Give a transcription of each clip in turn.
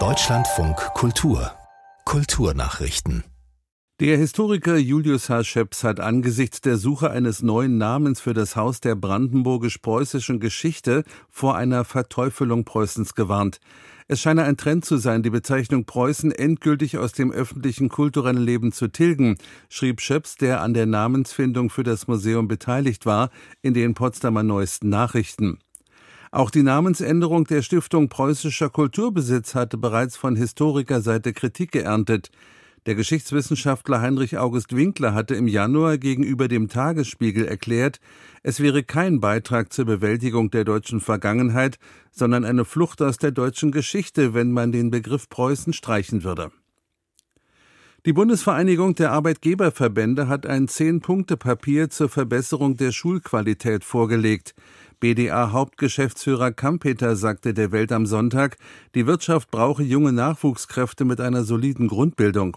Deutschlandfunk Kultur Kulturnachrichten der Historiker Julius H. Scheps hat angesichts der Suche eines neuen Namens für das Haus der brandenburgisch-preußischen Geschichte vor einer Verteufelung Preußens gewarnt. Es scheine ein Trend zu sein, die Bezeichnung Preußen endgültig aus dem öffentlichen kulturellen Leben zu tilgen, schrieb Scheps, der an der Namensfindung für das Museum beteiligt war, in den Potsdamer Neuesten Nachrichten. Auch die Namensänderung der Stiftung Preußischer Kulturbesitz hatte bereits von Historikerseite Kritik geerntet. Der Geschichtswissenschaftler Heinrich August Winkler hatte im Januar gegenüber dem Tagesspiegel erklärt, es wäre kein Beitrag zur Bewältigung der deutschen Vergangenheit, sondern eine Flucht aus der deutschen Geschichte, wenn man den Begriff Preußen streichen würde. Die Bundesvereinigung der Arbeitgeberverbände hat ein Zehn-Punkte-Papier zur Verbesserung der Schulqualität vorgelegt. BDA-Hauptgeschäftsführer Kampeter sagte der Welt am Sonntag, die Wirtschaft brauche junge Nachwuchskräfte mit einer soliden Grundbildung.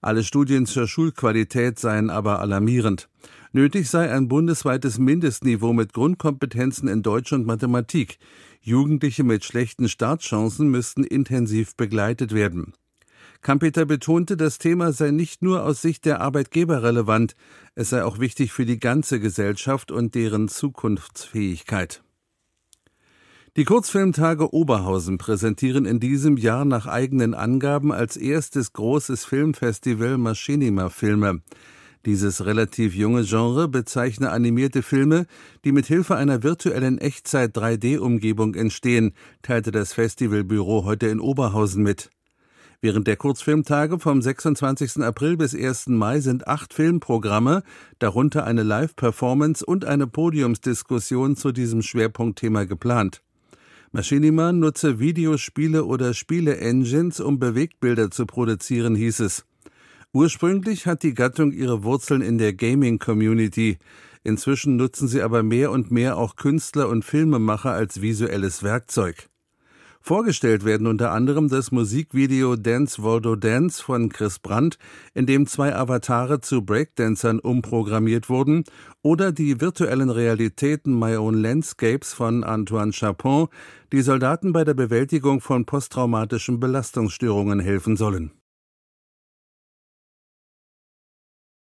Alle Studien zur Schulqualität seien aber alarmierend. Nötig sei ein bundesweites Mindestniveau mit Grundkompetenzen in Deutsch und Mathematik. Jugendliche mit schlechten Startchancen müssten intensiv begleitet werden. Kampeter betonte, das Thema sei nicht nur aus Sicht der Arbeitgeber relevant, es sei auch wichtig für die ganze Gesellschaft und deren Zukunftsfähigkeit. Die Kurzfilmtage Oberhausen präsentieren in diesem Jahr nach eigenen Angaben als erstes großes Filmfestival Machinima-Filme. Dieses relativ junge Genre bezeichne animierte Filme, die mit Hilfe einer virtuellen Echtzeit-3D-Umgebung entstehen, teilte das Festivalbüro heute in Oberhausen mit. Während der Kurzfilmtage vom 26. April bis 1. Mai sind acht Filmprogramme, darunter eine Live-Performance und eine Podiumsdiskussion zu diesem Schwerpunktthema geplant. Machinima nutze Videospiele oder Spiele-Engines, um Bewegtbilder zu produzieren, hieß es. Ursprünglich hat die Gattung ihre Wurzeln in der Gaming-Community. Inzwischen nutzen sie aber mehr und mehr auch Künstler und Filmemacher als visuelles Werkzeug. Vorgestellt werden unter anderem das Musikvideo Dance Waldo Dance von Chris Brandt, in dem zwei Avatare zu Breakdancern umprogrammiert wurden, oder die virtuellen Realitäten My Own Landscapes von Antoine Chapon, die Soldaten bei der Bewältigung von posttraumatischen Belastungsstörungen helfen sollen.